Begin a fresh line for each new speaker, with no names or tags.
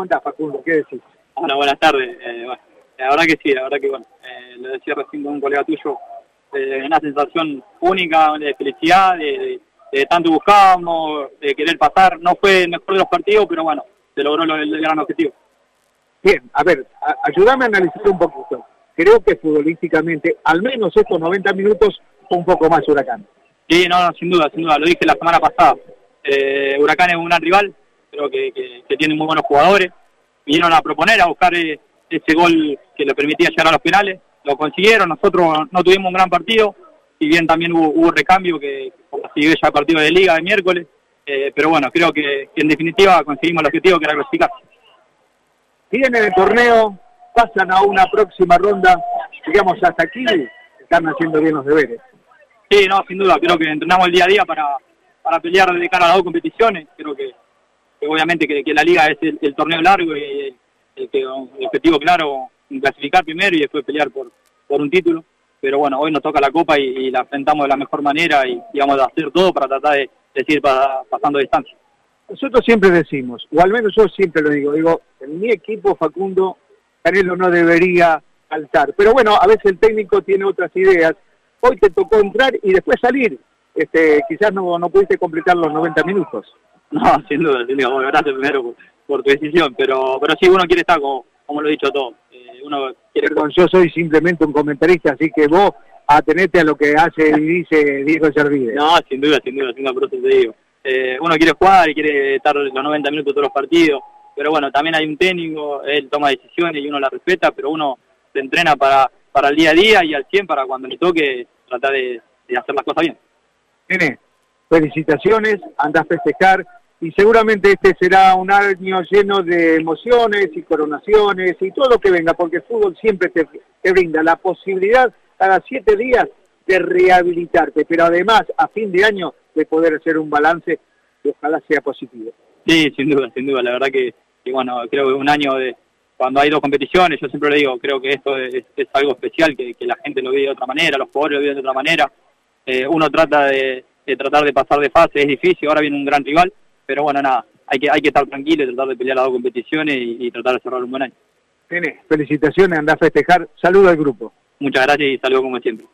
¿Cómo andás, Facundo? ¿Qué decís?
Hola, buenas tardes. Eh, bueno, la verdad que sí, la verdad que bueno, eh, lo decía recién con un colega tuyo, eh, una sensación única de felicidad, de, de, tanto buscábamos, de querer pasar. No fue el mejor de los partidos, pero bueno, se logró el, el gran objetivo.
Bien, a ver, ayúdame a analizar un poquito. Creo que futbolísticamente, al menos estos 90 minutos, un poco más Huracán.
Sí, no, no, sin duda, sin duda. Lo dije la semana pasada. Eh, Huracán es un gran rival, creo que, que, tiene muy buenos jugadores. Vinieron a proponer, a buscar eh, ese gol que le permitía llegar a los penales. Lo consiguieron, nosotros no tuvimos un gran partido, si bien también hubo, hubo recambio que consiguió ya el partido de liga de miércoles. Eh, pero bueno, creo que, en definitiva conseguimos el objetivo que era clasificar.
Tienen el torneo, pasan a una próxima ronda, digamos hasta aquí, están haciendo bien los deberes.
Sí, no, sin duda, creo que entrenamos el día a día para, para pelear de cara a las dos competiciones, creo que, obviamente que, la liga es el, torneo largo y el, objetivo claro, clasificar primero y después pelear por, por un título, pero bueno, hoy nos toca la copa y, la enfrentamos de la mejor manera y, vamos a hacer todo para tratar de, seguir pasando distancia.
Nosotros siempre decimos, o al menos yo siempre lo digo, digo, en mi equipo Facundo Canelo no debería saltar, pero bueno, a veces el técnico tiene otras ideas hoy te tocó entrar y después salir. Este, quizás no, no pudiste completar los 90 minutos.
No, sin duda, sin duda. gracias primero por, tu decisión, pero pero sí, uno quiere estar, como, como lo he dicho todo. Eh, uno quiere...
Perdón, yo soy simplemente un comentarista, así que vos atenete a lo que hace y dice Diego Servide.
No, sin duda, sin duda, sin duda, por eso te digo. Eh, uno quiere jugar y quiere estar los 90 minutos todos los partidos, pero bueno, también hay un técnico, él toma decisiones y uno la respeta, pero uno se entrena para para el día a día y al 100 para cuando le toque tratar de, hacer las cosas bien.
Tiene felicitaciones, anda a festejar y seguramente este será un año lleno de emociones y coronaciones y todo lo que venga, porque el fútbol siempre te, te brinda la posibilidad cada siete días de rehabilitarte, pero además a fin de año de poder hacer un balance que ojalá sea positivo.
Sí, sin duda, sin duda, la verdad que, que bueno, creo que un año de, cuando hay dos competiciones, yo siempre le digo, creo que esto es, algo especial, que, la gente lo vive de otra manera, los jugadores lo viven de otra manera. Eh, uno trata de, tratar de pasar de fase, es difícil, ahora viene un gran rival, pero bueno, nada, hay que, hay que estar tranquilo y tratar de pelear las dos competiciones y, tratar de cerrar un buen año.
Tiene, felicitaciones, anda a festejar. Saludo al grupo.
Muchas gracias y saludo como siempre.